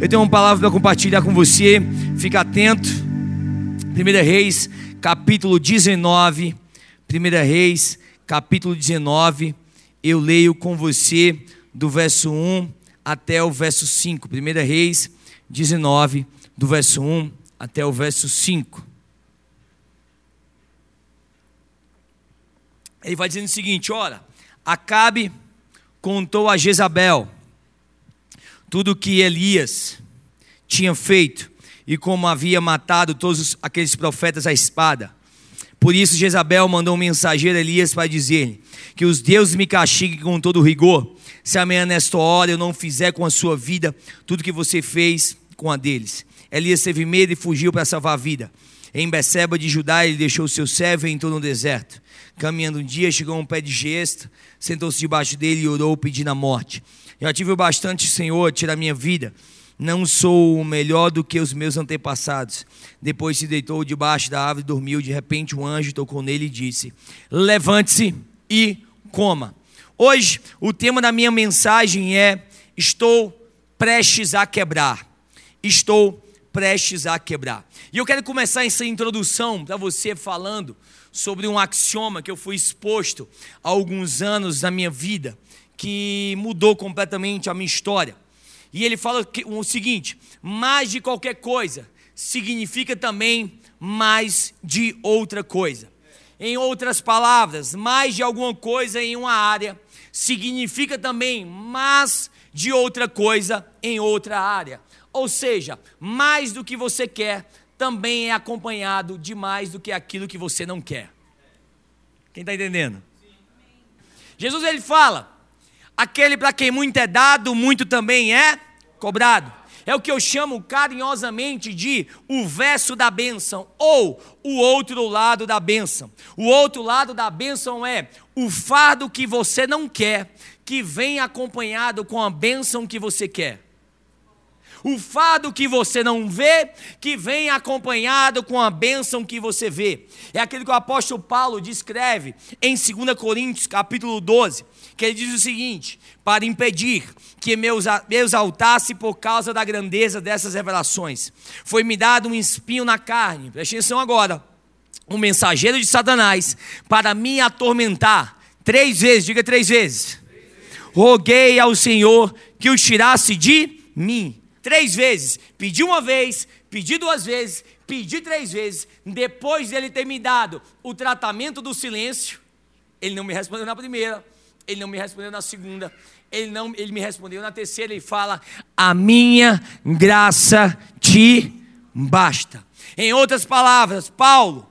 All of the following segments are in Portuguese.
Eu tenho uma palavra para compartilhar com você. Fica atento. 1 Reis, capítulo 19. 1 Reis, capítulo 19. Eu leio com você do verso 1 até o verso 5. 1 Reis 19, do verso 1 até o verso 5. Ele vai dizendo o seguinte: ora, Acabe contou a Jezabel tudo o que Elias tinha feito e como havia matado todos aqueles profetas à espada. Por isso Jezabel mandou um mensageiro a Elias para dizer que os deuses me castiguem com todo rigor, se amanhã nesta hora eu não fizer com a sua vida tudo que você fez com a deles. Elias teve medo e fugiu para salvar a vida. Em Beceba de Judá, ele deixou seu servo e entrou no deserto. Caminhando um dia, chegou a um pé de gesto, sentou-se debaixo dele e orou pedindo a morte. Já tive bastante, Senhor, tira a minha vida. Não sou melhor do que os meus antepassados. Depois se deitou debaixo da árvore e dormiu. De repente, um anjo tocou nele e disse: Levante-se e coma. Hoje, o tema da minha mensagem é: Estou prestes a quebrar. Estou prestes a quebrar. E eu quero começar essa introdução para você falando sobre um axioma que eu fui exposto há alguns anos na minha vida, que mudou completamente a minha história. E ele fala o seguinte: mais de qualquer coisa significa também mais de outra coisa. Em outras palavras, mais de alguma coisa em uma área significa também mais de outra coisa em outra área. Ou seja, mais do que você quer também é acompanhado de mais do que aquilo que você não quer. Quem está entendendo? Jesus ele fala: aquele para quem muito é dado, muito também é cobrado. É o que eu chamo carinhosamente de o verso da bênção, ou o outro lado da bênção. O outro lado da bênção é o fardo que você não quer, que vem acompanhado com a bênção que você quer. O fardo que você não vê, que vem acompanhado com a bênção que você vê. É aquilo que o apóstolo Paulo descreve em 2 Coríntios, capítulo 12, que ele diz o seguinte: para impedir que me exaltasse por causa da grandeza dessas revelações, foi-me dado um espinho na carne. Preste atenção agora. Um mensageiro de Satanás para me atormentar. Três vezes, diga três vezes. Roguei ao Senhor que o tirasse de mim. Três vezes. Pedi uma vez, pedi duas vezes, pedi três vezes. Depois dele ter me dado o tratamento do silêncio, ele não me respondeu na primeira, ele não me respondeu na segunda, ele não, ele me respondeu na terceira. Ele fala: A minha graça te basta. Em outras palavras, Paulo,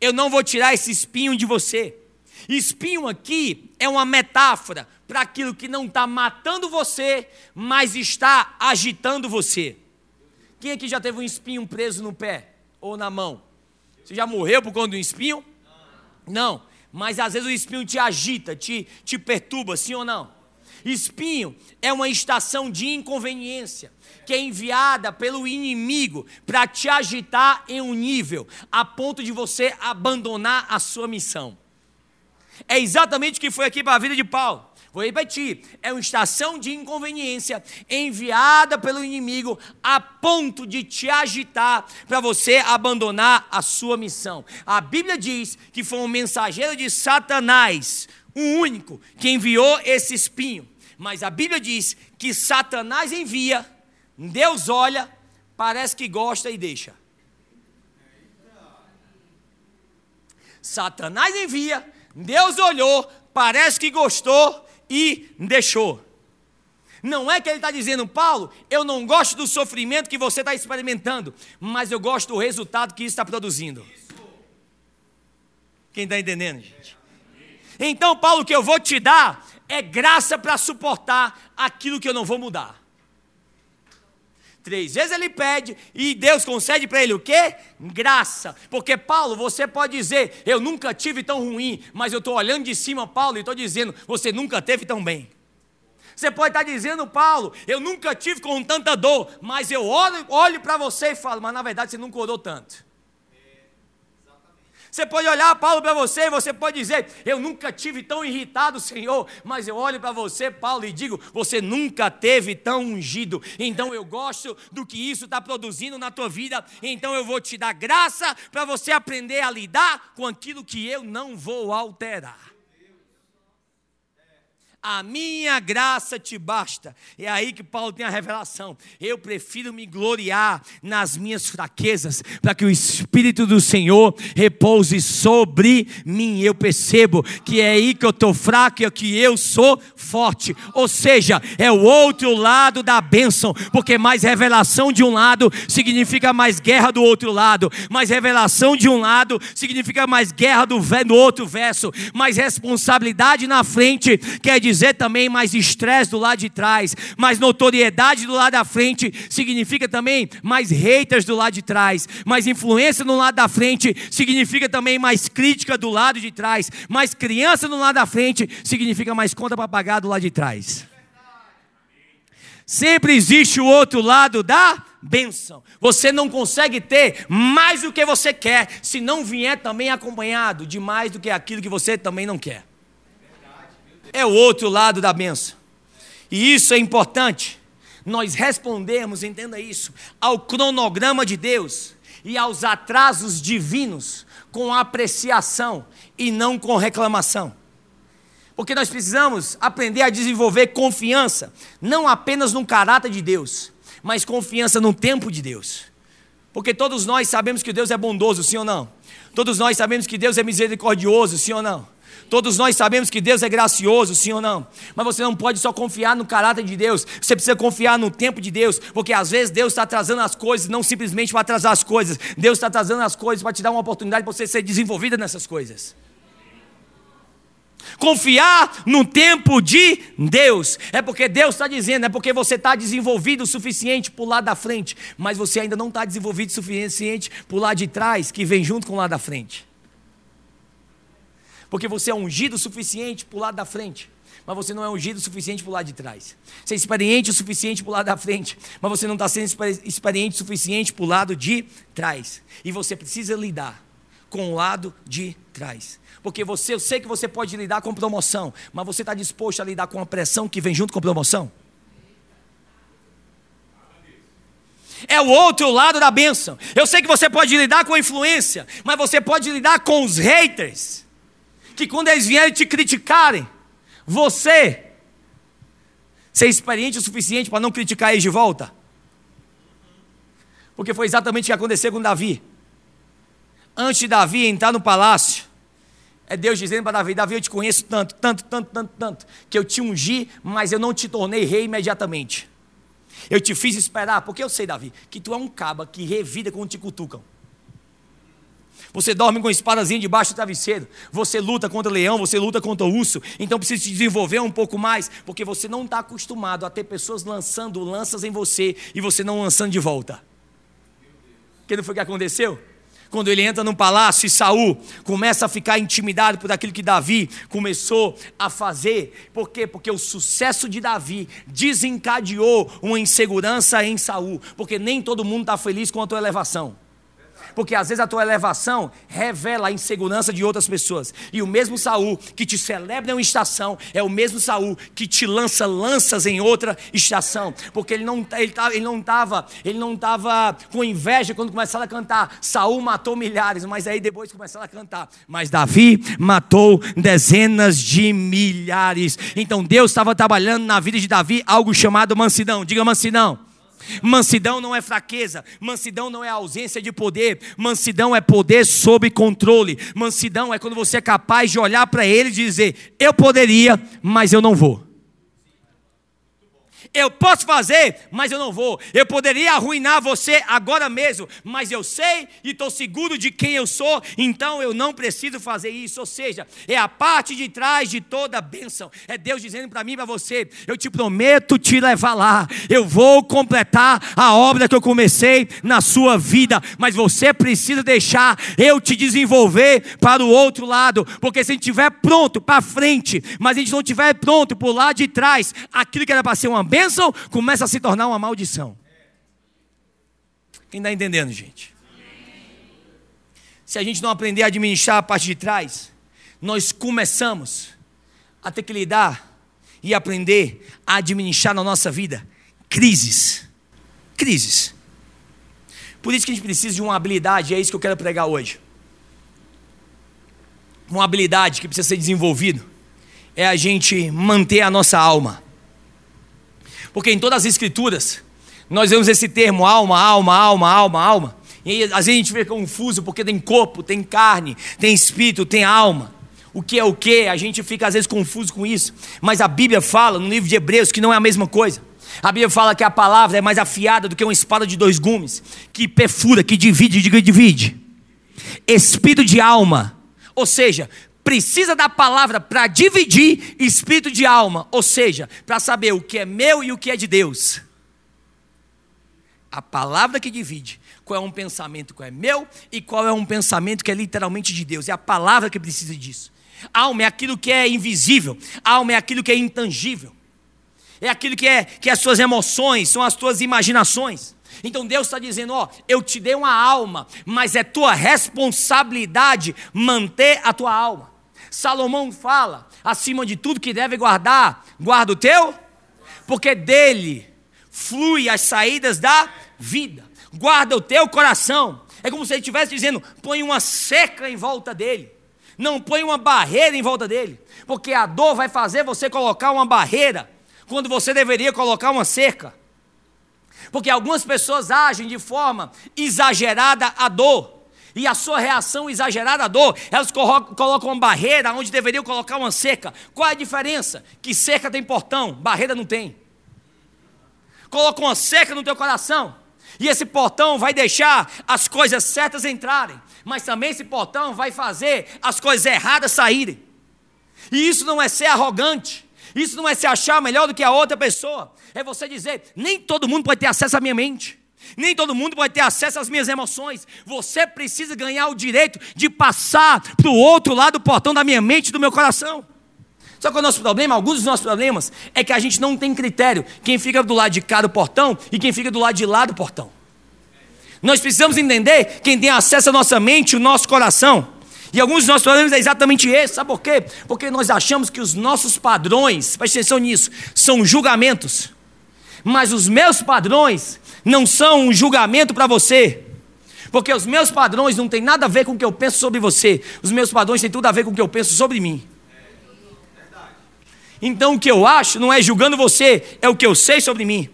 eu não vou tirar esse espinho de você. Espinho aqui é uma metáfora para aquilo que não está matando você, mas está agitando você. Quem aqui já teve um espinho preso no pé ou na mão? Você já morreu por conta de um espinho? Não. Mas às vezes o espinho te agita, te, te perturba, sim ou não? Espinho é uma estação de inconveniência que é enviada pelo inimigo para te agitar em um nível a ponto de você abandonar a sua missão. É exatamente o que foi aqui para a vida de Paulo. Vou repetir: é uma estação de inconveniência enviada pelo inimigo a ponto de te agitar para você abandonar a sua missão. A Bíblia diz que foi um mensageiro de Satanás, o único que enviou esse espinho. Mas a Bíblia diz que Satanás envia, Deus olha, parece que gosta e deixa. Satanás envia, Deus olhou, parece que gostou e deixou. Não é que ele está dizendo, Paulo, eu não gosto do sofrimento que você está experimentando, mas eu gosto do resultado que isso está produzindo. Quem está entendendo, gente? Então, Paulo, o que eu vou te dar é graça para suportar aquilo que eu não vou mudar. Três vezes ele pede e Deus concede para ele o quê? Graça. Porque, Paulo, você pode dizer, eu nunca tive tão ruim, mas eu estou olhando de cima, Paulo, e estou dizendo, você nunca teve tão bem. Você pode estar dizendo, Paulo, eu nunca tive com tanta dor, mas eu olho, olho para você e falo, mas na verdade você nunca orou tanto. Você pode olhar Paulo para você e você pode dizer: Eu nunca tive tão irritado, Senhor. Mas eu olho para você, Paulo, e digo: Você nunca teve tão ungido. Então eu gosto do que isso está produzindo na tua vida. Então eu vou te dar graça para você aprender a lidar com aquilo que eu não vou alterar. A minha graça te basta. É aí que Paulo tem a revelação. Eu prefiro me gloriar nas minhas fraquezas, para que o Espírito do Senhor repouse sobre mim. Eu percebo que é aí que eu estou fraco e que eu sou forte. Ou seja, é o outro lado da bênção, porque mais revelação de um lado significa mais guerra do outro lado, mais revelação de um lado significa mais guerra do, do outro verso, mais responsabilidade na frente quer dizer dizer também mais estresse do lado de trás, mais notoriedade do lado da frente, significa também mais haters do lado de trás, mais influência no lado da frente, significa também mais crítica do lado de trás, mais criança no lado da frente, significa mais conta para pagar do lado de trás. Sempre existe o outro lado da bênção. Você não consegue ter mais do que você quer se não vier também acompanhado de mais do que aquilo que você também não quer é o outro lado da benção. E isso é importante. Nós respondemos, entenda isso, ao cronograma de Deus e aos atrasos divinos com apreciação e não com reclamação. Porque nós precisamos aprender a desenvolver confiança, não apenas no caráter de Deus, mas confiança no tempo de Deus. Porque todos nós sabemos que Deus é bondoso, sim ou não? Todos nós sabemos que Deus é misericordioso, sim ou não? Todos nós sabemos que Deus é gracioso, sim ou não? Mas você não pode só confiar no caráter de Deus, você precisa confiar no tempo de Deus, porque às vezes Deus está atrasando as coisas, não simplesmente para atrasar as coisas, Deus está atrasando as coisas para te dar uma oportunidade para você ser desenvolvida nessas coisas. Confiar no tempo de Deus, é porque Deus está dizendo, é porque você está desenvolvido o suficiente para o lado da frente, mas você ainda não está desenvolvido o suficiente para o lado de trás, que vem junto com o lado da frente porque você é ungido o suficiente para o lado da frente, mas você não é ungido o suficiente para o lado de trás. Você é experiente o suficiente para o lado da frente, mas você não está sendo experiente o suficiente para o lado de trás. E você precisa lidar com o lado de trás. Porque você, eu sei que você pode lidar com promoção, mas você está disposto a lidar com a pressão que vem junto com promoção? É o outro lado da bênção. Eu sei que você pode lidar com a influência, mas você pode lidar com os haters que quando eles vierem te criticarem, você ser experiente o suficiente para não criticar eles de volta? Porque foi exatamente o que aconteceu com Davi. Antes de Davi entrar no palácio, é Deus dizendo para Davi: Davi, eu te conheço tanto, tanto, tanto, tanto, tanto, que eu te ungi, mas eu não te tornei rei imediatamente. Eu te fiz esperar, porque eu sei, Davi, que tu é um caba que revida quando te cutucam. Você dorme com espadazinha debaixo do travesseiro. Você luta contra o leão, você luta contra o urso. Então precisa se desenvolver um pouco mais, porque você não está acostumado a ter pessoas lançando lanças em você e você não lançando de volta. Que não foi o que aconteceu? Quando ele entra no palácio e Saul começa a ficar intimidado por aquilo que Davi começou a fazer. Por quê? Porque o sucesso de Davi desencadeou uma insegurança em Saul. Porque nem todo mundo está feliz com a tua elevação porque às vezes a tua elevação revela a insegurança de outras pessoas. E o mesmo Saul que te celebra em uma estação é o mesmo Saul que te lança lanças em outra estação, porque ele não ele, ele não estava ele não estava com inveja quando começaram a cantar. Saul matou milhares, mas aí depois começaram a cantar. Mas Davi matou dezenas de milhares. Então Deus estava trabalhando na vida de Davi algo chamado mansidão. Diga mansidão. Mansidão não é fraqueza, mansidão não é ausência de poder, mansidão é poder sob controle. Mansidão é quando você é capaz de olhar para ele e dizer: Eu poderia, mas eu não vou. Eu posso fazer, mas eu não vou. Eu poderia arruinar você agora mesmo, mas eu sei e estou seguro de quem eu sou, então eu não preciso fazer isso. Ou seja, é a parte de trás de toda a bênção. É Deus dizendo para mim e para você: eu te prometo te levar lá. Eu vou completar a obra que eu comecei na sua vida, mas você precisa deixar eu te desenvolver para o outro lado, porque se a gente estiver pronto para frente, mas a gente não estiver pronto para o lado de trás, aquilo que era para ser uma bênção, bênção começa a se tornar uma maldição. Quem está entendendo, gente? se a gente não aprender a administrar a parte de trás, nós começamos a ter que lidar e aprender a administrar na nossa vida crises. Crises. Por isso que a gente precisa de uma habilidade, é isso que eu quero pregar hoje. Uma habilidade que precisa ser desenvolvida é a gente manter a nossa alma. Porque em todas as escrituras, nós vemos esse termo alma, alma, alma, alma, alma. E às vezes a gente fica confuso porque tem corpo, tem carne, tem espírito, tem alma. O que é o que? A gente fica às vezes confuso com isso. Mas a Bíblia fala no livro de Hebreus que não é a mesma coisa. A Bíblia fala que a palavra é mais afiada do que uma espada de dois gumes, que perfura, que divide, diga divide. Espírito de alma. Ou seja, precisa da palavra para dividir espírito de alma, ou seja, para saber o que é meu e o que é de Deus. A palavra que divide qual é um pensamento que é meu e qual é um pensamento que é literalmente de Deus. É a palavra que precisa disso. Alma é aquilo que é invisível, alma é aquilo que é intangível. É aquilo que é que é as suas emoções, são as tuas imaginações. Então Deus está dizendo: Ó, eu te dei uma alma, mas é tua responsabilidade manter a tua alma. Salomão fala, acima de tudo que deve guardar, guarda o teu, porque dele flui as saídas da vida. Guarda o teu coração. É como se ele estivesse dizendo: põe uma seca em volta dele. Não põe uma barreira em volta dele. Porque a dor vai fazer você colocar uma barreira quando você deveria colocar uma cerca. Porque algumas pessoas agem de forma exagerada à dor. E a sua reação exagerada à dor, elas colocam uma barreira onde deveriam colocar uma cerca. Qual é a diferença? Que cerca tem portão, barreira não tem. Coloca uma cerca no teu coração. E esse portão vai deixar as coisas certas entrarem. Mas também esse portão vai fazer as coisas erradas saírem. E isso não é ser arrogante. Isso não é se achar melhor do que a outra pessoa. É você dizer: nem todo mundo pode ter acesso à minha mente. Nem todo mundo pode ter acesso às minhas emoções. Você precisa ganhar o direito de passar para o outro lado do portão da minha mente e do meu coração. Só que o nosso problema, alguns dos nossos problemas, é que a gente não tem critério. Quem fica do lado de cá do portão e quem fica do lado de lá do portão. Nós precisamos entender quem tem acesso à nossa mente, o nosso coração. E alguns dos nossos problemas é exatamente esse, sabe por quê? Porque nós achamos que os nossos padrões, preste atenção nisso, são julgamentos. Mas os meus padrões não são um julgamento para você. Porque os meus padrões não têm nada a ver com o que eu penso sobre você. Os meus padrões têm tudo a ver com o que eu penso sobre mim. Então o que eu acho não é julgando você, é o que eu sei sobre mim.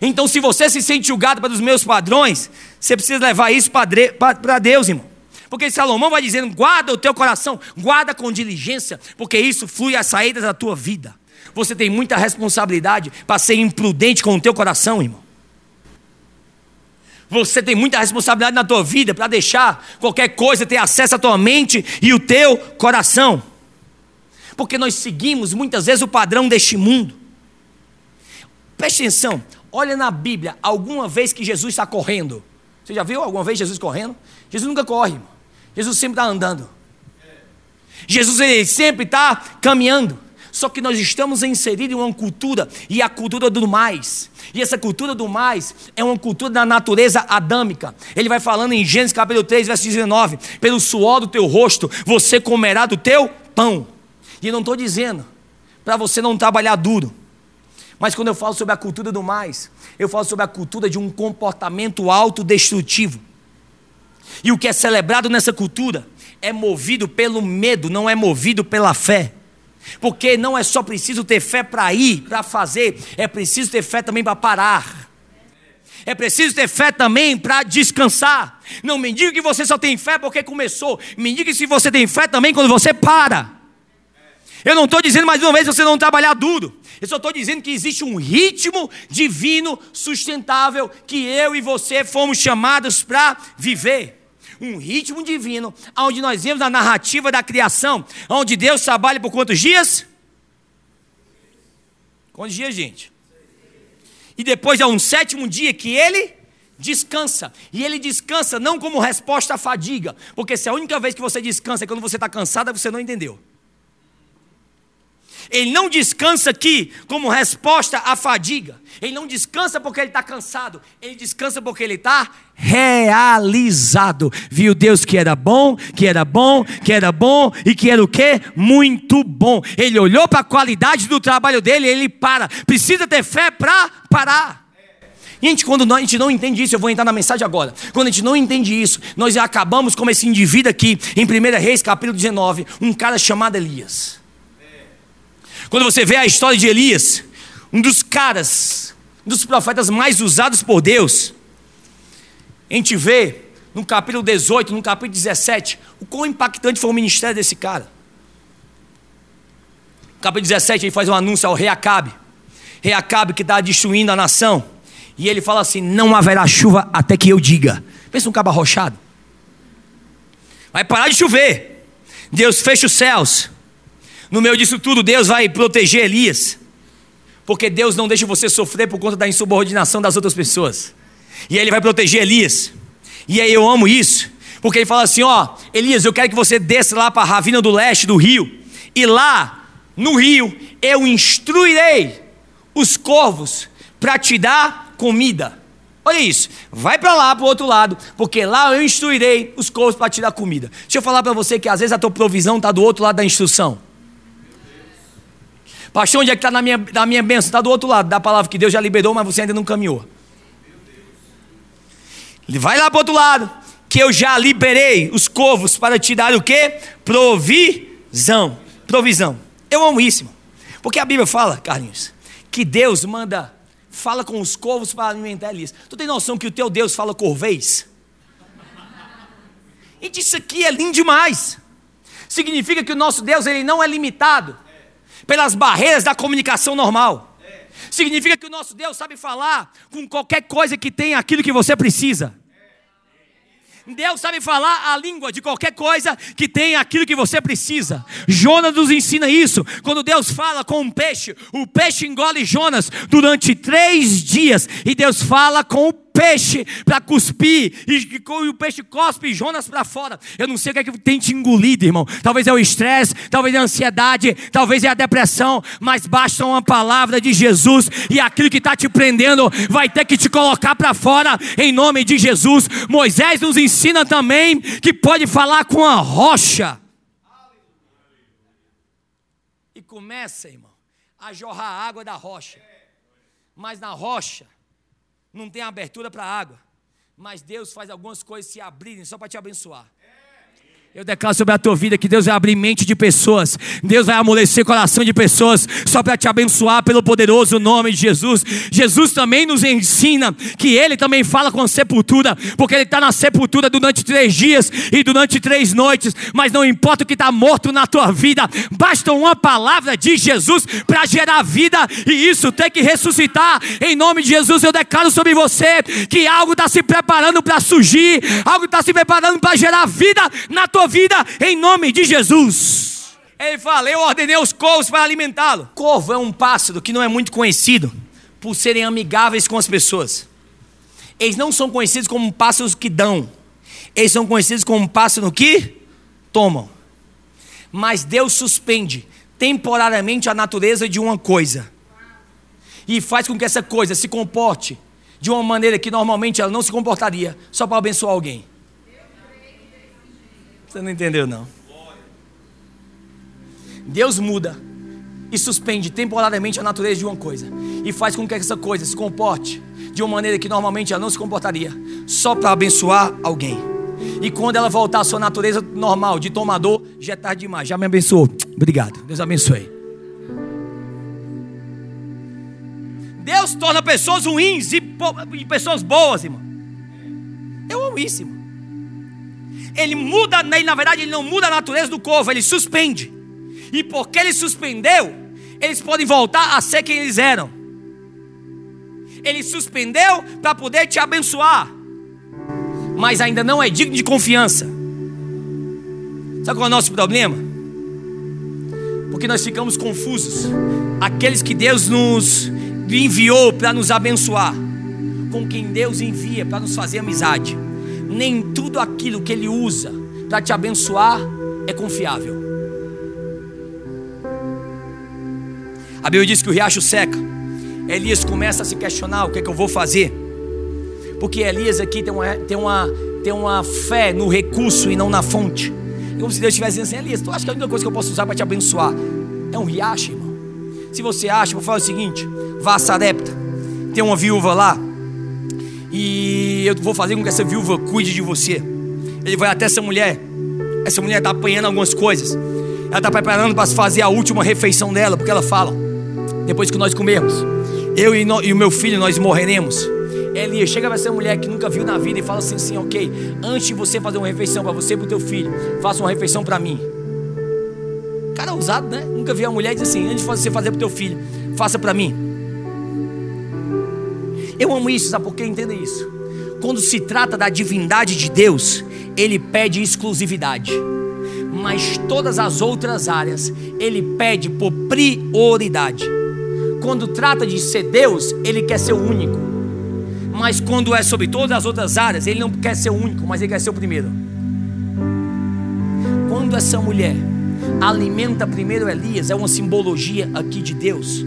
Então, se você se sente julgado pelos meus padrões, você precisa levar isso para Deus, irmão. Porque Salomão vai dizendo: guarda o teu coração, guarda com diligência, porque isso flui às saídas da tua vida. Você tem muita responsabilidade para ser imprudente com o teu coração, irmão. Você tem muita responsabilidade na tua vida para deixar qualquer coisa ter acesso à tua mente e o teu coração. Porque nós seguimos muitas vezes o padrão deste mundo. Preste atenção, olha na Bíblia, alguma vez que Jesus está correndo. Você já viu alguma vez Jesus correndo? Jesus nunca corre. Jesus sempre está andando. Jesus ele sempre está caminhando. Só que nós estamos inseridos em uma cultura, e a cultura do mais. E essa cultura do mais é uma cultura da natureza adâmica. Ele vai falando em Gênesis capítulo 3, verso 19: Pelo suor do teu rosto você comerá do teu pão. E eu não estou dizendo para você não trabalhar duro. Mas quando eu falo sobre a cultura do mais, eu falo sobre a cultura de um comportamento autodestrutivo. E o que é celebrado nessa cultura é movido pelo medo, não é movido pela fé. Porque não é só preciso ter fé para ir, para fazer, é preciso ter fé também para parar. É preciso ter fé também para descansar. Não me diga que você só tem fé porque começou. Me diga se você tem fé também quando você para. Eu não estou dizendo mais uma vez você não trabalhar duro. Eu só estou dizendo que existe um ritmo divino sustentável que eu e você fomos chamados para viver um ritmo divino, onde nós vemos a narrativa da criação, onde Deus trabalha por quantos dias? Quantos dias, gente? E depois é um sétimo dia que ele descansa. E ele descansa não como resposta à fadiga, porque se a única vez que você descansa é quando você está cansado, você não entendeu. Ele não descansa aqui como resposta à fadiga. Ele não descansa porque ele está cansado. Ele descansa porque ele está realizado. Viu Deus que era bom, que era bom, que era bom e que era o que? Muito bom. Ele olhou para a qualidade do trabalho dele e ele para. Precisa ter fé para parar. Gente, quando a gente não entende isso, eu vou entrar na mensagem agora. Quando a gente não entende isso, nós acabamos como esse indivíduo aqui, em 1 Reis, capítulo 19, um cara chamado Elias. Quando você vê a história de Elias, um dos caras, um dos profetas mais usados por Deus, a gente vê no capítulo 18, no capítulo 17, o quão impactante foi o ministério desse cara. No capítulo 17, ele faz um anúncio ao rei Acabe. Rei Acabe que está destruindo a nação. E ele fala assim: Não haverá chuva até que eu diga. Pensa um cabo arrochado. Vai parar de chover. Deus fecha os céus. No meio disso tudo, Deus vai proteger Elias. Porque Deus não deixa você sofrer por conta da insubordinação das outras pessoas. E aí ele vai proteger Elias. E aí eu amo isso. Porque ele fala assim: Ó, Elias, eu quero que você desça lá para a ravina do leste do rio. E lá, no rio, eu instruirei os corvos para te dar comida. Olha isso, vai para lá, para o outro lado, porque lá eu instruirei os corvos para te dar comida. Deixa eu falar para você que às vezes a tua provisão está do outro lado da instrução. Pastor, onde é que está na minha, na minha bênção? Está do outro lado da palavra que Deus já liberou, mas você ainda não caminhou. Ele vai lá para o outro lado, que eu já liberei os corvos para te dar o quê? Provisão. Provisão. Eu amo isso, irmão. Porque a Bíblia fala, Carlinhos, que Deus manda fala com os corvos para alimentar Elias. Tu tem noção que o teu Deus fala corvês? E isso aqui é lindo demais. Significa que o nosso Deus ele não é limitado pelas barreiras da comunicação normal. Significa que o nosso Deus sabe falar com qualquer coisa que tenha aquilo que você precisa. Deus sabe falar a língua de qualquer coisa que tenha aquilo que você precisa. Jonas nos ensina isso. Quando Deus fala com um peixe, o peixe engole Jonas durante três dias. E Deus fala com o peixe para cuspir, e, e, o peixe cospe Jonas para fora. Eu não sei o que é que tem te engolido, irmão. Talvez é o estresse, talvez é a ansiedade, talvez é a depressão, mas basta uma palavra de Jesus e aquilo que está te prendendo vai ter que te colocar para fora em nome de Jesus. Moisés nos ensina também que pode falar com a rocha. E começa, irmão, a jorrar água da rocha. Mas na rocha não tem abertura para água, mas Deus faz algumas coisas se abrirem só para te abençoar. Eu declaro sobre a tua vida que Deus vai abrir mente de pessoas, Deus vai amolecer coração de pessoas, só para te abençoar pelo poderoso nome de Jesus. Jesus também nos ensina que Ele também fala com a sepultura, porque Ele está na sepultura durante três dias e durante três noites, mas não importa o que está morto na tua vida, basta uma palavra de Jesus para gerar vida e isso tem que ressuscitar. Em nome de Jesus, eu declaro sobre você que algo está se preparando para surgir, algo está se preparando para gerar vida na tua vida em nome de Jesus. Ele fala: Eu ordenei os corvos para alimentá-lo. Corvo é um pássaro que não é muito conhecido por serem amigáveis com as pessoas. Eles não são conhecidos como pássaros que dão, eles são conhecidos como pássaros que tomam. Mas Deus suspende temporariamente a natureza de uma coisa e faz com que essa coisa se comporte de uma maneira que normalmente ela não se comportaria, só para abençoar alguém. Você não entendeu, não. Deus muda e suspende temporariamente a natureza de uma coisa e faz com que essa coisa se comporte de uma maneira que normalmente ela não se comportaria, só para abençoar alguém. E quando ela voltar à sua natureza normal de tomador, já é tarde demais. Já me abençoou. Obrigado. Deus abençoe. Deus torna pessoas ruins e, pessoas boas, irmão. Eu amo isso, irmão ele muda, ele, na verdade, ele não muda a natureza do corvo, ele suspende. E porque ele suspendeu, eles podem voltar a ser quem eles eram. Ele suspendeu para poder te abençoar, mas ainda não é digno de confiança. Sabe qual é o nosso problema? Porque nós ficamos confusos. Aqueles que Deus nos enviou para nos abençoar, com quem Deus envia para nos fazer amizade nem tudo aquilo que Ele usa para te abençoar é confiável. A Bíblia diz que o riacho seca. Elias começa a se questionar: o que é que eu vou fazer? Porque Elias aqui tem uma, tem uma, tem uma fé no recurso e não na fonte. É como se Deus estivesse dizendo assim: Elias, tu acha que a única coisa que eu posso usar para te abençoar é um riacho, irmão? Se você acha, vou falar o seguinte: vá a Sarepta, tem uma viúva lá, e eu vou fazer com que essa viúva cuide de você. Ele vai até essa mulher, essa mulher está apanhando algumas coisas, ela está preparando para fazer a última refeição dela, porque ela fala: depois que nós comermos, eu e, no, e o meu filho nós morreremos. Elias chega para essa mulher que nunca viu na vida e fala assim, assim ok, antes de você fazer uma refeição para você e para o teu filho, faça uma refeição para mim. Cara ousado, né? Nunca vi a mulher dizer assim, antes de você fazer para o teu filho, faça para mim. Eu amo isso, sabe por quê? Entenda isso. Quando se trata da divindade de Deus, ele pede exclusividade. Mas todas as outras áreas, ele pede por prioridade. Quando trata de ser Deus, ele quer ser o único. Mas quando é sobre todas as outras áreas, ele não quer ser o único, mas ele quer ser o primeiro. Quando essa mulher alimenta primeiro Elias, é uma simbologia aqui de Deus.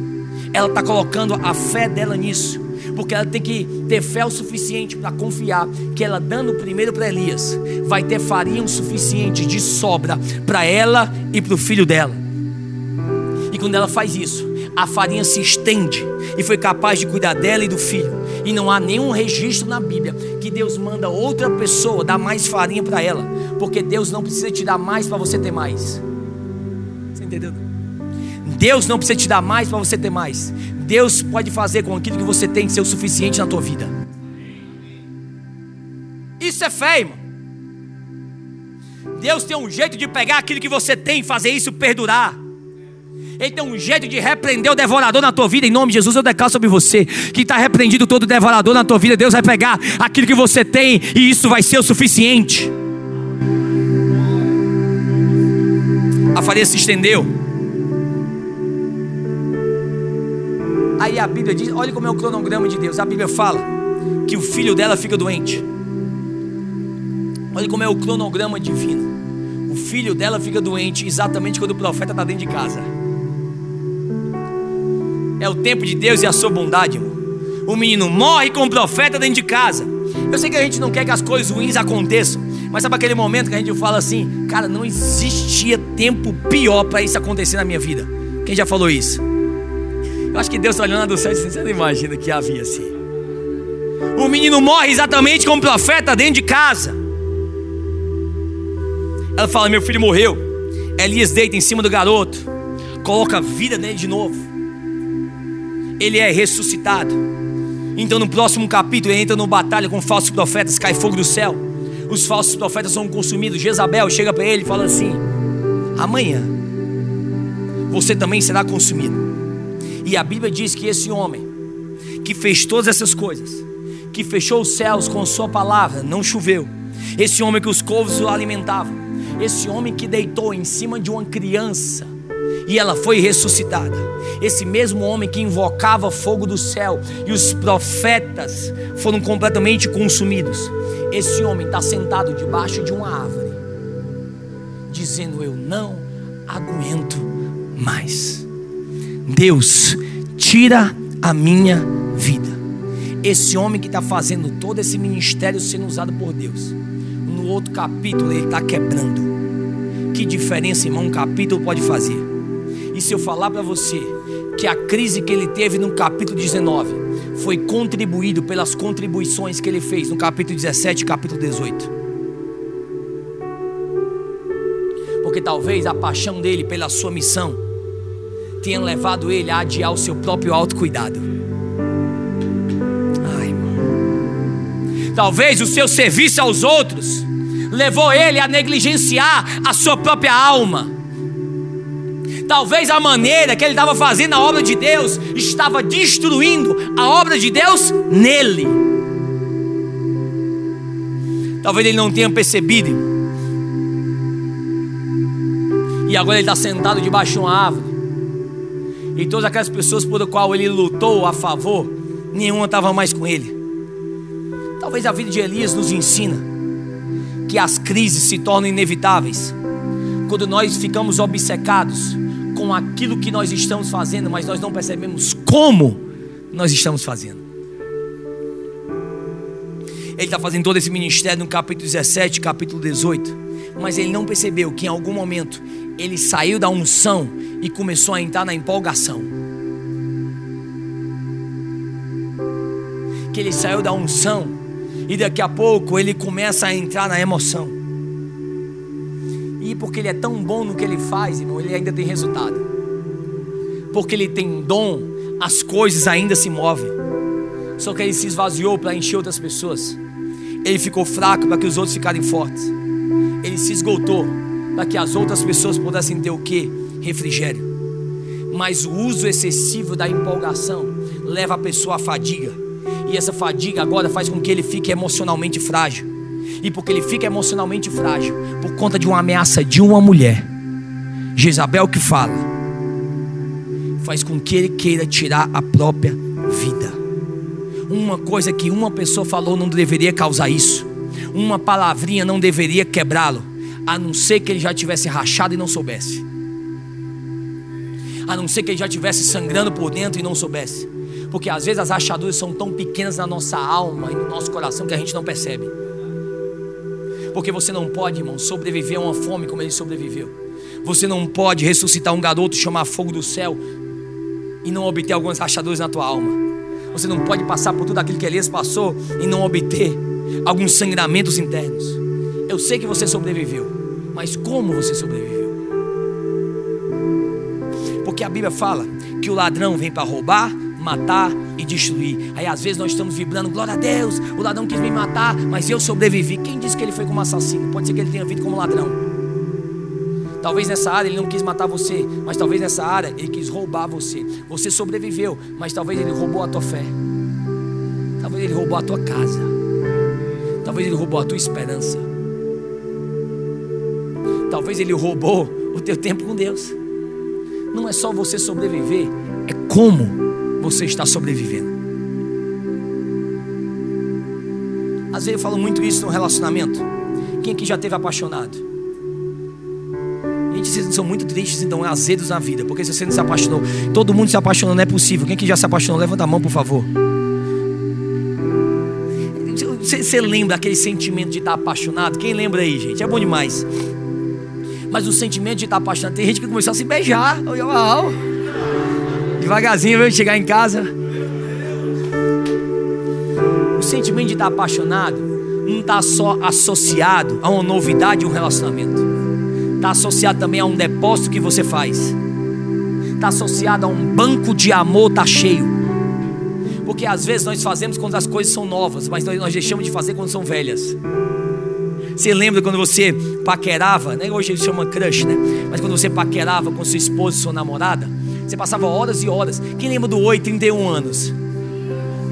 Ela está colocando a fé dela nisso, porque ela tem que ter fé o suficiente para confiar que ela dando primeiro para Elias, vai ter farinha o suficiente de sobra para ela e para o filho dela. E quando ela faz isso, a farinha se estende e foi capaz de cuidar dela e do filho. E não há nenhum registro na Bíblia que Deus manda outra pessoa dar mais farinha para ela, porque Deus não precisa te dar mais para você ter mais. Você entendeu? Deus não precisa te dar mais para você ter mais. Deus pode fazer com aquilo que você tem ser o suficiente na tua vida. Isso é fé, irmão. Deus tem um jeito de pegar aquilo que você tem e fazer isso perdurar. Ele tem um jeito de repreender o devorador na tua vida. Em nome de Jesus, eu declaro sobre você que está repreendido todo devorador na tua vida. Deus vai pegar aquilo que você tem e isso vai ser o suficiente. A farinha se estendeu. Aí a Bíblia diz: olha como é o cronograma de Deus. A Bíblia fala que o filho dela fica doente. Olha como é o cronograma divino. O filho dela fica doente exatamente quando o profeta está dentro de casa. É o tempo de Deus e a sua bondade, irmão. O menino morre com o profeta dentro de casa. Eu sei que a gente não quer que as coisas ruins aconteçam, mas sabe aquele momento que a gente fala assim, cara, não existia tempo pior para isso acontecer na minha vida. Quem já falou isso? Eu acho que Deus está olhando do céu e você não imagina que havia assim. O menino morre exatamente como profeta dentro de casa. Ela fala: Meu filho morreu. Elias deita em cima do garoto, coloca vida nele de novo ele é ressuscitado. Então, no próximo capítulo, ele entra numa batalha com falsos profetas, cai fogo do céu. Os falsos profetas são consumidos. Jezabel chega para ele e fala assim: Amanhã você também será consumido. E a Bíblia diz que esse homem, que fez todas essas coisas, que fechou os céus com Sua palavra, não choveu. Esse homem que os corvos o alimentavam, esse homem que deitou em cima de uma criança e ela foi ressuscitada. Esse mesmo homem que invocava fogo do céu e os profetas foram completamente consumidos. Esse homem está sentado debaixo de uma árvore, dizendo: Eu não aguento mais. Deus, tira a minha vida. Esse homem que está fazendo todo esse ministério sendo usado por Deus, no outro capítulo ele está quebrando. Que diferença, irmão, um capítulo pode fazer? E se eu falar para você que a crise que ele teve no capítulo 19 foi contribuído pelas contribuições que ele fez no capítulo 17 e capítulo 18. Porque talvez a paixão dele pela sua missão tenha levado ele a adiar o seu próprio autocuidado. Ai, irmão. Talvez o seu serviço aos outros levou ele a negligenciar a sua própria alma. Talvez a maneira que ele estava fazendo a obra de Deus estava destruindo a obra de Deus nele. Talvez ele não tenha percebido. E agora ele está sentado debaixo de uma árvore. E todas aquelas pessoas por qual ele lutou a favor, nenhuma estava mais com ele. Talvez a vida de Elias nos ensina que as crises se tornam inevitáveis quando nós ficamos obcecados com aquilo que nós estamos fazendo, mas nós não percebemos como nós estamos fazendo. Ele está fazendo todo esse ministério no capítulo 17, capítulo 18, mas ele não percebeu que em algum momento ele saiu da unção e começou a entrar na empolgação. Que ele saiu da unção e daqui a pouco ele começa a entrar na emoção. E porque ele é tão bom no que ele faz, irmão, ele ainda tem resultado. Porque ele tem dom, as coisas ainda se movem. Só que ele se esvaziou para encher outras pessoas. Ele ficou fraco para que os outros ficarem fortes. Ele se esgotou para que as outras pessoas pudessem ter o que? Refrigério. Mas o uso excessivo da empolgação leva a pessoa à fadiga. E essa fadiga agora faz com que ele fique emocionalmente frágil. E porque ele fica emocionalmente frágil, por conta de uma ameaça de uma mulher, Jezabel que fala, faz com que ele queira tirar a própria vida. Uma coisa que uma pessoa falou não deveria causar isso. Uma palavrinha não deveria quebrá-lo, a não ser que ele já tivesse rachado e não soubesse. A não ser que ele já tivesse sangrando por dentro e não soubesse. Porque às vezes as rachaduras são tão pequenas na nossa alma e no nosso coração que a gente não percebe. Porque você não pode, irmão, sobreviver a uma fome como ele sobreviveu. Você não pode ressuscitar um garoto, chamar fogo do céu e não obter algumas rachaduras na tua alma. Você não pode passar por tudo aquilo que Elias passou e não obter alguns sangramentos internos. Eu sei que você sobreviveu, mas como você sobreviveu? Porque a Bíblia fala que o ladrão vem para roubar, matar e destruir. Aí às vezes nós estamos vibrando, glória a Deus, o ladrão quis me matar, mas eu sobrevivi. Quem disse que ele foi como assassino? Pode ser que ele tenha vindo como ladrão. Talvez nessa área ele não quis matar você, mas talvez nessa área ele quis roubar você. Você sobreviveu, mas talvez ele roubou a tua fé. Talvez ele roubou a tua casa. Talvez ele roubou a tua esperança. Talvez ele roubou o teu tempo com Deus. Não é só você sobreviver, é como você está sobrevivendo. Às vezes eu falo muito isso no relacionamento. Quem aqui já teve apaixonado? Gente, vocês são muito tristes, então azedos na vida, porque se você não se apaixonou, todo mundo se apaixonou, não é possível. Quem que já se apaixonou, levanta a mão, por favor. Você lembra aquele sentimento de estar apaixonado? Quem lembra aí, gente? É bom demais. Mas o sentimento de estar apaixonado, tem gente que começou a se beijar. Devagarzinho, vai chegar em casa. O sentimento de estar apaixonado não está só associado a uma novidade de um relacionamento. Está associado também a um depósito que você faz. Está associado a um banco de amor tá cheio. Porque às vezes nós fazemos quando as coisas são novas, mas nós deixamos de fazer quando são velhas. Você lembra quando você paquerava, né? hoje eles chamam crush, né? Mas quando você paquerava com sua esposa sua namorada, você passava horas e horas. Quem lembra do 8, 31 anos?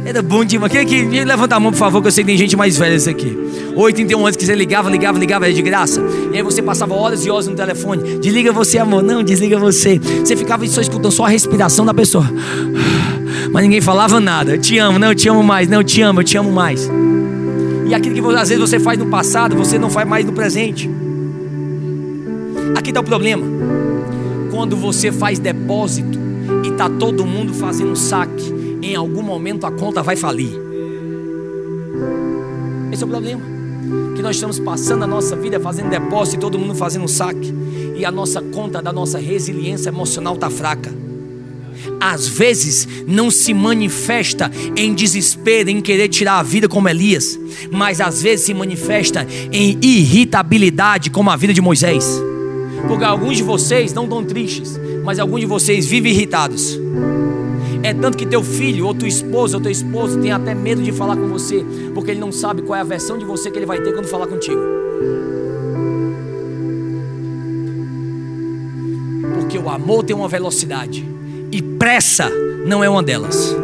Era bom demais. Quem aqui? Levanta a mão, por favor, que eu sei que tem gente mais velha isso aqui. 8, 31 anos que você ligava, ligava, ligava, era de graça. E aí você passava horas e horas no telefone. Desliga você, amor. Não, desliga você. Você ficava só escutando só a respiração da pessoa. Mas ninguém falava nada. Eu te amo, não, eu te amo mais. Não, eu te amo, eu te amo mais. E aquilo que às vezes você faz no passado, você não faz mais no presente. Aqui está o problema quando você faz depósito e tá todo mundo fazendo saque, em algum momento a conta vai falir. Esse é o problema. Que nós estamos passando a nossa vida fazendo depósito e todo mundo fazendo saque. E a nossa conta da nossa resiliência emocional está fraca. Às vezes não se manifesta em desespero, em querer tirar a vida como Elias, mas às vezes se manifesta em irritabilidade, como a vida de Moisés. Porque alguns de vocês não estão tristes, mas alguns de vocês vivem irritados. É tanto que teu filho, ou tua esposa, ou teu esposo tem até medo de falar com você, porque ele não sabe qual é a versão de você que ele vai ter quando falar contigo. Porque o amor tem uma velocidade, e pressa não é uma delas.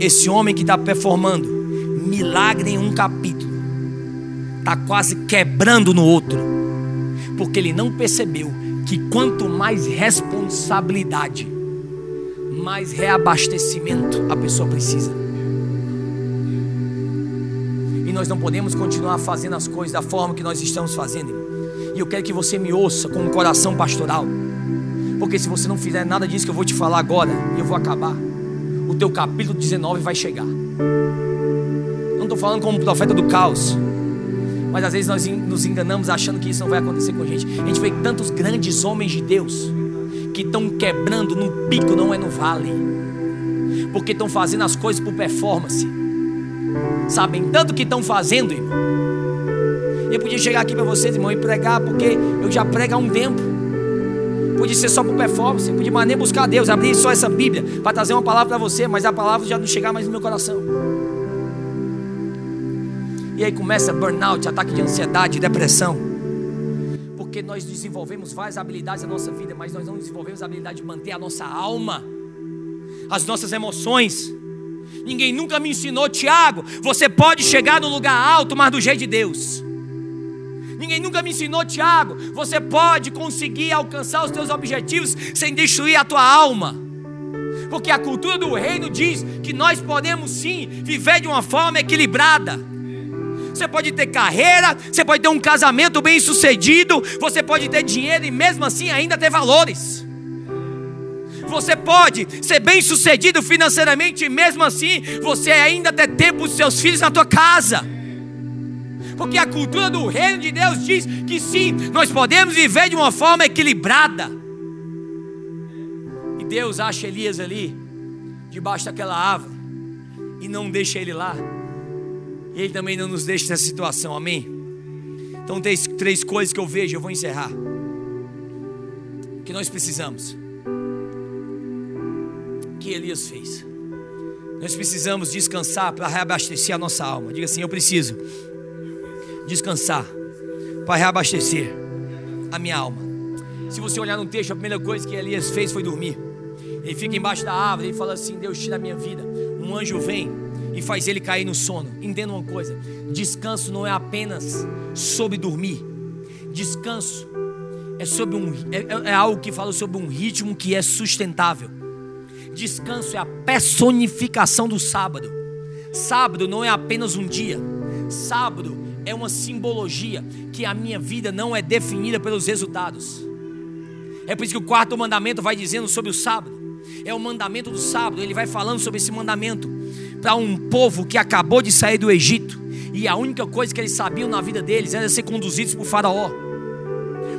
Esse homem que está performando milagre em um capítulo, está quase quebrando no outro porque ele não percebeu que quanto mais responsabilidade, mais reabastecimento a pessoa precisa. E nós não podemos continuar fazendo as coisas da forma que nós estamos fazendo. E eu quero que você me ouça com um coração pastoral. Porque se você não fizer nada disso que eu vou te falar agora, eu vou acabar, o teu capítulo 19 vai chegar. Não estou falando como profeta do caos. Mas às vezes nós nos enganamos achando que isso não vai acontecer com a gente. A gente vê tantos grandes homens de Deus que estão quebrando no pico, não é no vale. Porque estão fazendo as coisas por performance. Sabem tanto que estão fazendo, irmão. Eu podia chegar aqui para vocês, irmão, e pregar, porque eu já prego há um tempo. Podia ser só por performance, podia nem buscar Deus, abrir só essa Bíblia para trazer uma palavra para você, mas a palavra já não chegar mais no meu coração. E aí começa burnout, ataque de ansiedade, depressão. Porque nós desenvolvemos várias habilidades na nossa vida, mas nós não desenvolvemos a habilidade de manter a nossa alma, as nossas emoções. Ninguém nunca me ensinou, Tiago, você pode chegar no lugar alto, mas do jeito de Deus. Ninguém nunca me ensinou, Tiago, você pode conseguir alcançar os teus objetivos sem destruir a tua alma. Porque a cultura do reino diz que nós podemos sim viver de uma forma equilibrada. Você pode ter carreira, você pode ter um casamento bem sucedido, você pode ter dinheiro e mesmo assim ainda ter valores. Você pode ser bem sucedido financeiramente e mesmo assim você ainda ter tempo para os seus filhos na tua casa. Porque a cultura do reino de Deus diz que sim, nós podemos viver de uma forma equilibrada. E Deus acha Elias ali, debaixo daquela árvore, e não deixa ele lá. E Ele também não nos deixa nessa situação, amém? Então, tem três coisas que eu vejo, eu vou encerrar. Que nós precisamos. Que Elias fez. Nós precisamos descansar para reabastecer a nossa alma. Diga assim: Eu preciso descansar para reabastecer a minha alma. Se você olhar no texto, a primeira coisa que Elias fez foi dormir. Ele fica embaixo da árvore e fala assim: Deus tira a minha vida. Um anjo vem e faz ele cair no sono. Entenda uma coisa: descanso não é apenas sobre dormir, descanso é, sobre um, é, é algo que fala sobre um ritmo que é sustentável. Descanso é a personificação do sábado. Sábado não é apenas um dia, sábado é uma simbologia que a minha vida não é definida pelos resultados. É por isso que o quarto mandamento vai dizendo sobre o sábado. É o mandamento do sábado, ele vai falando sobre esse mandamento para um povo que acabou de sair do Egito e a única coisa que eles sabiam na vida deles era ser conduzidos por Faraó.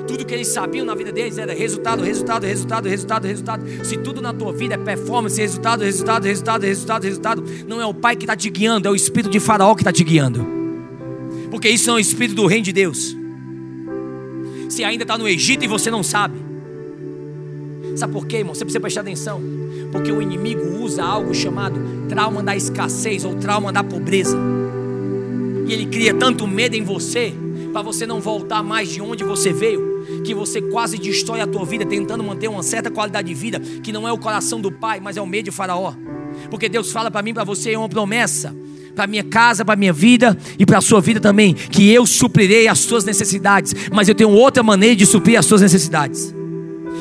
Tudo que eles sabiam na vida deles era resultado, resultado, resultado, resultado, resultado. Se tudo na tua vida é performance, resultado, resultado, resultado, resultado, resultado, não é o Pai que está te guiando, é o Espírito de Faraó que está te guiando. Porque isso é o Espírito do Reino de Deus. Se ainda está no Egito e você não sabe. Sabe por quê, irmão? Você precisa prestar atenção. Porque o inimigo usa algo chamado trauma da escassez ou trauma da pobreza. E ele cria tanto medo em você, para você não voltar mais de onde você veio, que você quase destrói a tua vida tentando manter uma certa qualidade de vida, que não é o coração do pai, mas é o medo de Faraó. Porque Deus fala para mim, para você, é uma promessa para minha casa, para minha vida e para a sua vida também, que eu suprirei as suas necessidades, mas eu tenho outra maneira de suprir as suas necessidades.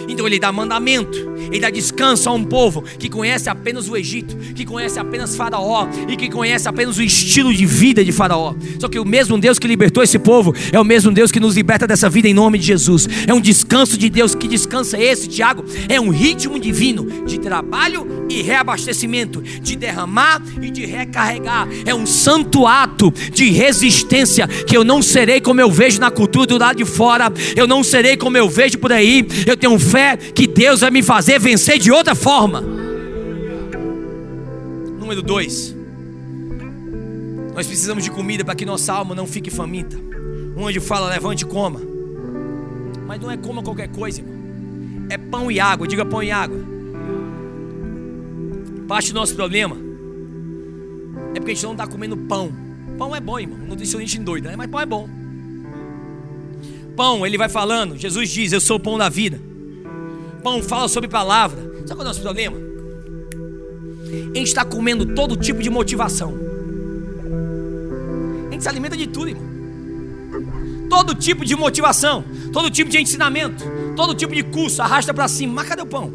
Então ele dá mandamento, ele dá descanso a um povo que conhece apenas o Egito, que conhece apenas Faraó e que conhece apenas o estilo de vida de Faraó. Só que o mesmo Deus que libertou esse povo é o mesmo Deus que nos liberta dessa vida em nome de Jesus. É um descanso de Deus. Que descansa esse, Tiago? É um ritmo divino de trabalho e reabastecimento, de derramar e de recarregar. É um santo ato de resistência que eu não serei como eu vejo na cultura do lado de fora. Eu não serei como eu vejo por aí. Eu tenho fé que Deus vai me fazer vencer de outra forma. Número dois. Nós precisamos de comida para que nossa alma não fique faminta. Um anjo fala, levante e coma. Mas não é coma qualquer coisa, irmão. É pão e água. Diga pão e água. Parte do nosso problema é porque a gente não está comendo pão. Pão é bom, irmão. Nutricionista doido, né? Mas pão é bom. Pão, ele vai falando. Jesus diz: Eu sou o pão da vida pão fala sobre palavra. Sabe qual é o nosso problema? A gente está comendo todo tipo de motivação. A gente se alimenta de tudo, irmão. Todo tipo de motivação, todo tipo de ensinamento, todo tipo de curso, arrasta para cima. Mas cadê o pão?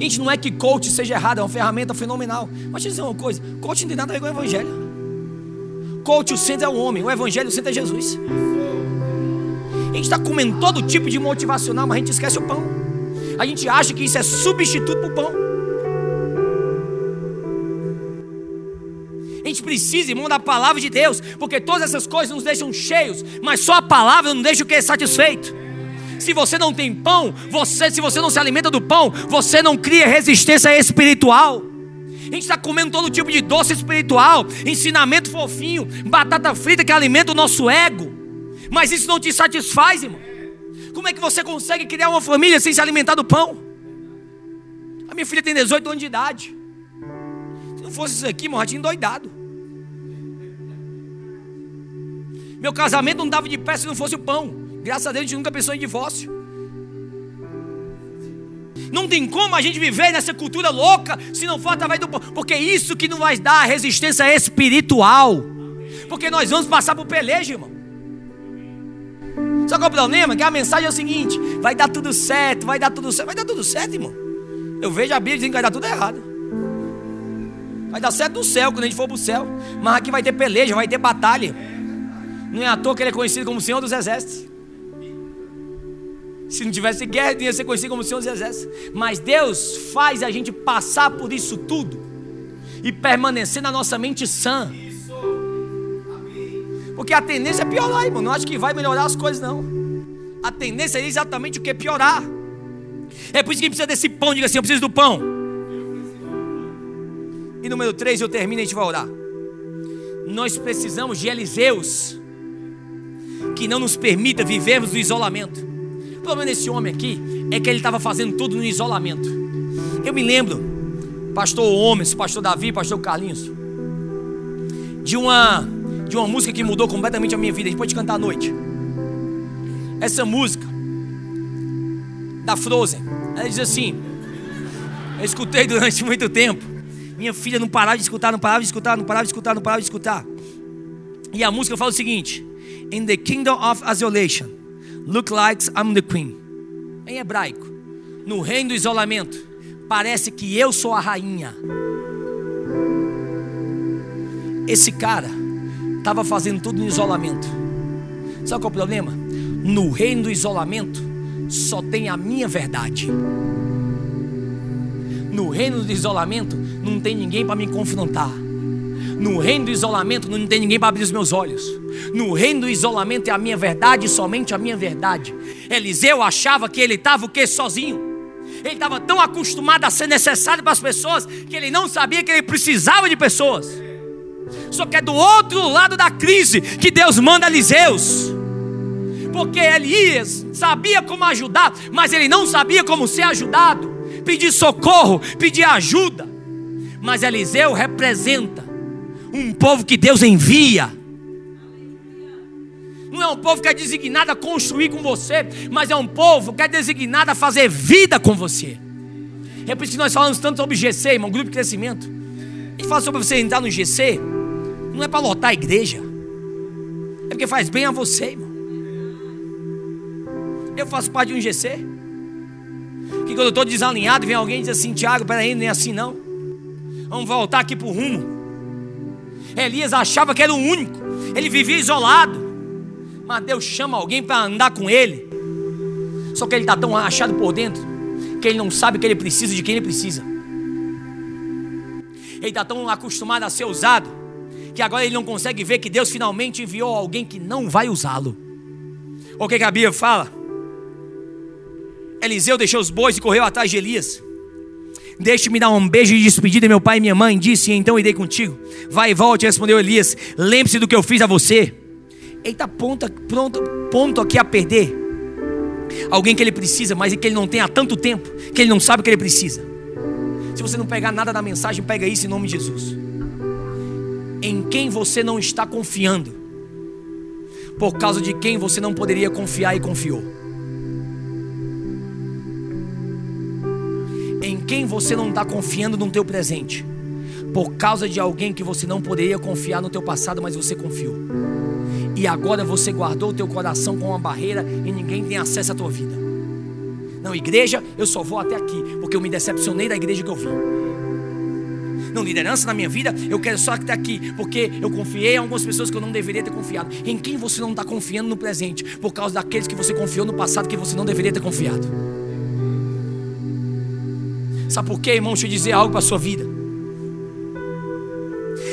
Gente, não é que coach seja errado, é uma ferramenta fenomenal. Mas deixa eu dizer uma coisa: coach não tem nada a ver com o evangelho. coach, o centro é o homem, o evangelho, o centro é Jesus. A gente está comendo todo tipo de motivacional, mas a gente esquece o pão. A gente acha que isso é substituto para o pão. A gente precisa, irmão, da palavra de Deus, porque todas essas coisas nos deixam cheios, mas só a palavra não deixa o que é satisfeito. Se você não tem pão, você, se você não se alimenta do pão, você não cria resistência espiritual. A gente está comendo todo tipo de doce espiritual, ensinamento fofinho, batata frita que alimenta o nosso ego. Mas isso não te satisfaz, irmão. Como é que você consegue criar uma família sem se alimentar do pão? A minha filha tem 18 anos de idade. Se não fosse isso aqui, irmão, já tinha endoidado. Meu casamento não dava de pé se não fosse o pão. Graças a Deus a gente nunca pensou em divórcio. Não tem como a gente viver nessa cultura louca se não for através do pão. Porque é isso que não vai dar resistência espiritual. Porque nós vamos passar por peleja, irmão. Só que o problema é que a mensagem é o seguinte: vai dar tudo certo, vai dar tudo certo, vai dar tudo certo, irmão. Eu vejo a Bíblia dizendo que vai dar tudo errado. Vai dar certo no céu, quando a gente for para o céu. Mas aqui vai ter peleja, vai ter batalha. Não é à toa que ele é conhecido como Senhor dos Exércitos. Se não tivesse guerra, ia ser conhecido como Senhor dos Exércitos. Mas Deus faz a gente passar por isso tudo e permanecer na nossa mente sã. Porque a tendência é piorar, irmão. Não acho que vai melhorar as coisas, não. A tendência é exatamente o que? Piorar. É por isso que precisa desse pão. Diga assim: eu preciso do pão. E número 3, eu termino e a gente vai orar. Nós precisamos de Eliseus que não nos permita vivermos no isolamento. O problema desse homem aqui é que ele estava fazendo tudo no isolamento. Eu me lembro, pastor Homens, pastor Davi, pastor Carlinhos, de uma de uma música que mudou completamente a minha vida. A gente pode cantar à noite. Essa música da Frozen, ela diz assim: Eu escutei durante muito tempo. Minha filha não parava de escutar, não parava de escutar, não parava de escutar, não parava de escutar. E a música fala o seguinte: In the kingdom of isolation, look like I'm the queen. Em hebraico, no reino do isolamento, parece que eu sou a rainha. Esse cara estava fazendo tudo no isolamento. Sabe qual é o problema? No reino do isolamento, só tem a minha verdade. No reino do isolamento, não tem ninguém para me confrontar. No reino do isolamento, não tem ninguém para abrir os meus olhos. No reino do isolamento é a minha verdade, somente a minha verdade. Eliseu achava que ele estava o que? Sozinho. Ele estava tão acostumado a ser necessário para as pessoas que ele não sabia que ele precisava de pessoas. Só que é do outro lado da crise que Deus manda Eliseus. Porque Elias sabia como ajudar, mas ele não sabia como ser ajudado. Pedir socorro, pedir ajuda. Mas Eliseu representa um povo que Deus envia. Não é um povo que é designado a construir com você, mas é um povo que é designado a fazer vida com você. É por isso que nós falamos tanto sobre GC, irmão, grupo de crescimento. A gente fala sobre você entrar no GC, não é para lotar a igreja. É porque faz bem a você, irmão. Eu faço parte de um GC. Que quando eu estou desalinhado, vem alguém e diz assim: Tiago, peraí, nem é assim não. Vamos voltar aqui para o rumo. Elias achava que era o único. Ele vivia isolado. Mas Deus chama alguém para andar com ele. Só que ele está tão achado por dentro que ele não sabe que ele precisa de quem ele precisa. Ele está tão acostumado a ser usado que agora ele não consegue ver que Deus finalmente enviou alguém que não vai usá-lo. O que, que a Bíblia fala? Eliseu deixou os bois e correu atrás de Elias. Deixe-me dar um beijo de despedida, meu pai e minha mãe. Disse, então irei contigo. Vai e volte, respondeu Elias. Lembre-se do que eu fiz a você. Ele está pronto, pronto, ponto aqui a perder. Alguém que ele precisa, mas que ele não tem há tanto tempo, que ele não sabe o que ele precisa. Se você não pegar nada da mensagem, pega isso em nome de Jesus em quem você não está confiando, por causa de quem você não poderia confiar e confiou. Em quem você não está confiando no teu presente, por causa de alguém que você não poderia confiar no teu passado, mas você confiou. E agora você guardou o teu coração com uma barreira e ninguém tem acesso à tua vida. Não, igreja, eu só vou até aqui, porque eu me decepcionei da igreja que eu vim. Não, liderança na minha vida, eu quero só estar aqui, porque eu confiei em algumas pessoas que eu não deveria ter confiado. Em quem você não está confiando no presente, por causa daqueles que você confiou no passado que você não deveria ter confiado. Sabe por quê, irmão? Deixa eu dizer algo para a sua vida.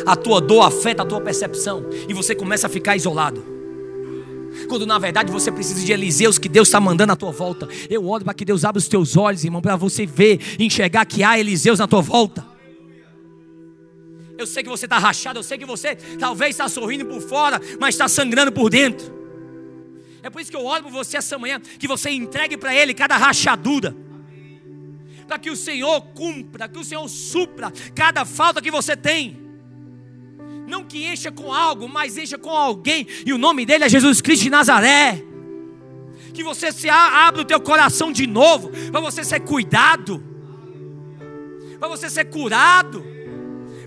A tua dor afeta a tua percepção e você começa a ficar isolado quando na verdade você precisa de Eliseus que Deus está mandando à tua volta. Eu oro para que Deus abra os teus olhos, irmão, para você ver, enxergar que há Eliseus na tua volta. Eu sei que você está rachado, eu sei que você talvez está sorrindo por fora, mas está sangrando por dentro. É por isso que eu oro por você essa manhã, que você entregue para Ele cada rachadura, para que o Senhor cumpra, que o Senhor supra cada falta que você tem. Não que encha com algo, mas encha com alguém. E o nome dele é Jesus Cristo de Nazaré. Que você se abra o teu coração de novo, para você ser cuidado, para você ser curado,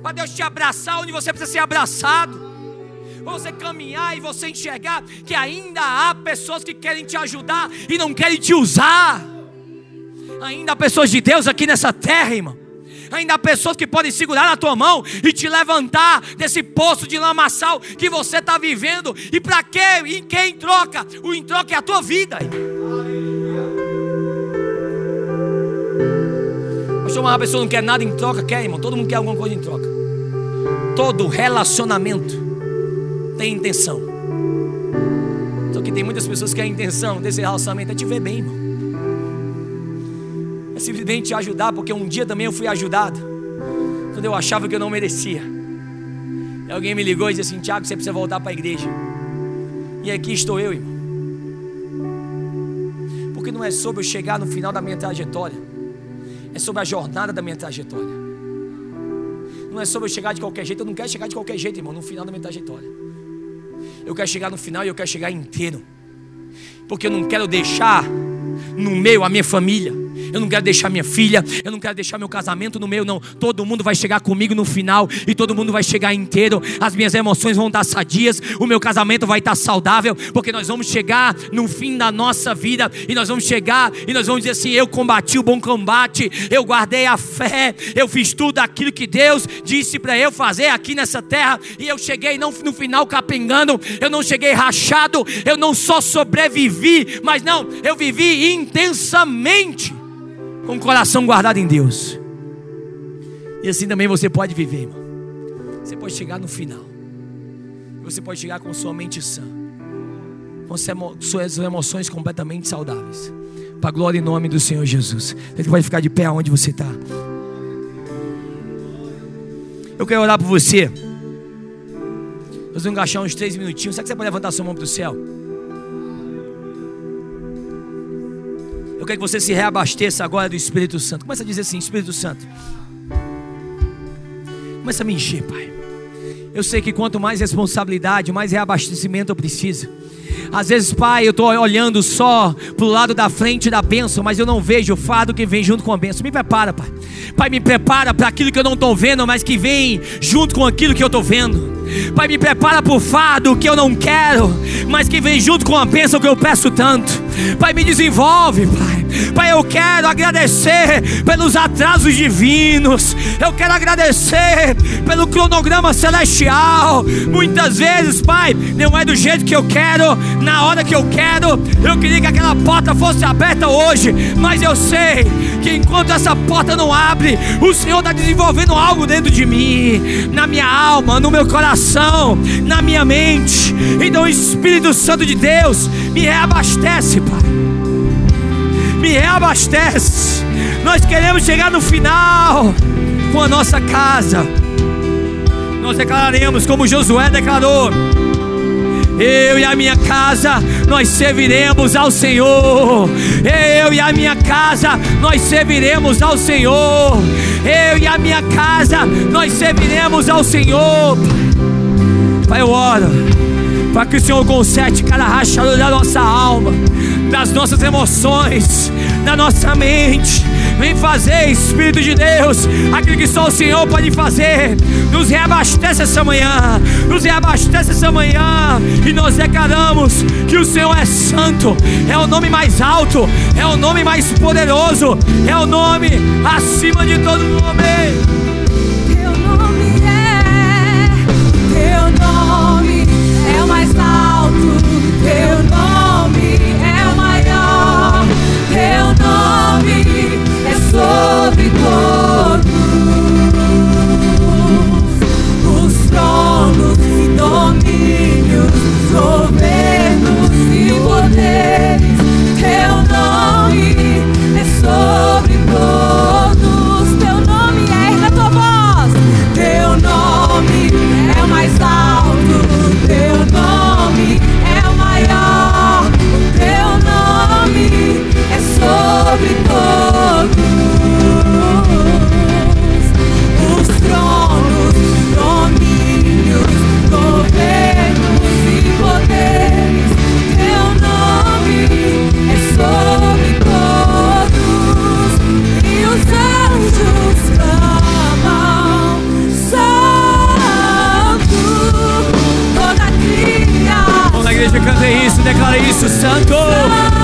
para Deus te abraçar onde você precisa ser abraçado para você caminhar e você enxergar que ainda há pessoas que querem te ajudar e não querem te usar. Ainda há pessoas de Deus aqui nessa terra, irmão ainda há pessoas que podem segurar na tua mão e te levantar desse poço de lamaçal que você está vivendo. E para quê? Em quem troca? O em troca é a tua vida. Mas uma pessoa não quer nada em troca, quer, irmão? Todo mundo quer alguma coisa em troca. Todo relacionamento tem intenção. Só que tem muitas pessoas que a intenção desse relacionamento é te ver bem, irmão simplesmente te ajudar, porque um dia também eu fui ajudado, quando eu achava que eu não merecia. E alguém me ligou e disse assim: Tiago, você precisa voltar para a igreja. E aqui estou eu, irmão. Porque não é sobre eu chegar no final da minha trajetória, é sobre a jornada da minha trajetória. Não é sobre eu chegar de qualquer jeito, eu não quero chegar de qualquer jeito, irmão, no final da minha trajetória. Eu quero chegar no final e eu quero chegar inteiro. Porque eu não quero deixar no meio a minha família eu não quero deixar minha filha, eu não quero deixar meu casamento no meio, não. Todo mundo vai chegar comigo no final e todo mundo vai chegar inteiro. As minhas emoções vão estar sadias, o meu casamento vai estar saudável, porque nós vamos chegar no fim da nossa vida e nós vamos chegar e nós vamos dizer assim: eu combati o bom combate, eu guardei a fé, eu fiz tudo aquilo que Deus disse para eu fazer aqui nessa terra e eu cheguei não no final capengando, eu não cheguei rachado, eu não só sobrevivi, mas não, eu vivi intensamente com o coração guardado em Deus. E assim também você pode viver, irmão. Você pode chegar no final. Você pode chegar com sua mente sã, com suas emoções completamente saudáveis. Para a glória e nome do Senhor Jesus. Você pode ficar de pé onde você está. Eu quero orar por você. Nós vamos encaixar uns três minutinhos. Será que você pode levantar sua mão para o céu? Eu quero que você se reabasteça agora do Espírito Santo. Começa a dizer assim: Espírito Santo. Começa a me encher, Pai. Eu sei que quanto mais responsabilidade, mais reabastecimento eu preciso. Às vezes, Pai, eu estou olhando só para o lado da frente da bênção, mas eu não vejo o fado que vem junto com a bênção. Me prepara, Pai. Pai, me prepara para aquilo que eu não estou vendo, mas que vem junto com aquilo que eu estou vendo. Pai, me prepara para o fado que eu não quero, mas que vem junto com a bênção que eu peço tanto. Pai, me desenvolve, Pai. Pai, eu quero agradecer pelos atrasos divinos. Eu quero agradecer pelo cronograma celestial. Muitas vezes, Pai, não é do jeito que eu quero, na hora que eu quero. Eu queria que aquela porta fosse aberta hoje, mas eu sei que enquanto essa porta não abre, o Senhor está desenvolvendo algo dentro de mim, na minha alma, no meu coração, na minha mente. Então, Espírito Santo de Deus me reabastece, Pai. Me reabastece. Nós queremos chegar no final com a nossa casa. Nós declararemos como Josué declarou eu e a minha casa, nós serviremos ao Senhor. Eu e a minha casa, nós serviremos ao Senhor. Eu e a minha casa, nós serviremos ao Senhor. Pai, eu oro para que o Senhor conserte cada rachadura da nossa alma, das nossas emoções, da nossa mente. Vem fazer, Espírito de Deus, aquilo que só o Senhor pode fazer. Nos reabastece essa manhã, nos reabastece essa manhã. E nós declaramos que o Senhor é santo, é o nome mais alto, é o nome mais poderoso, é o nome acima de todo nome. Teu nome é, é o mais alto, teu nome. Hvala Isus, tako!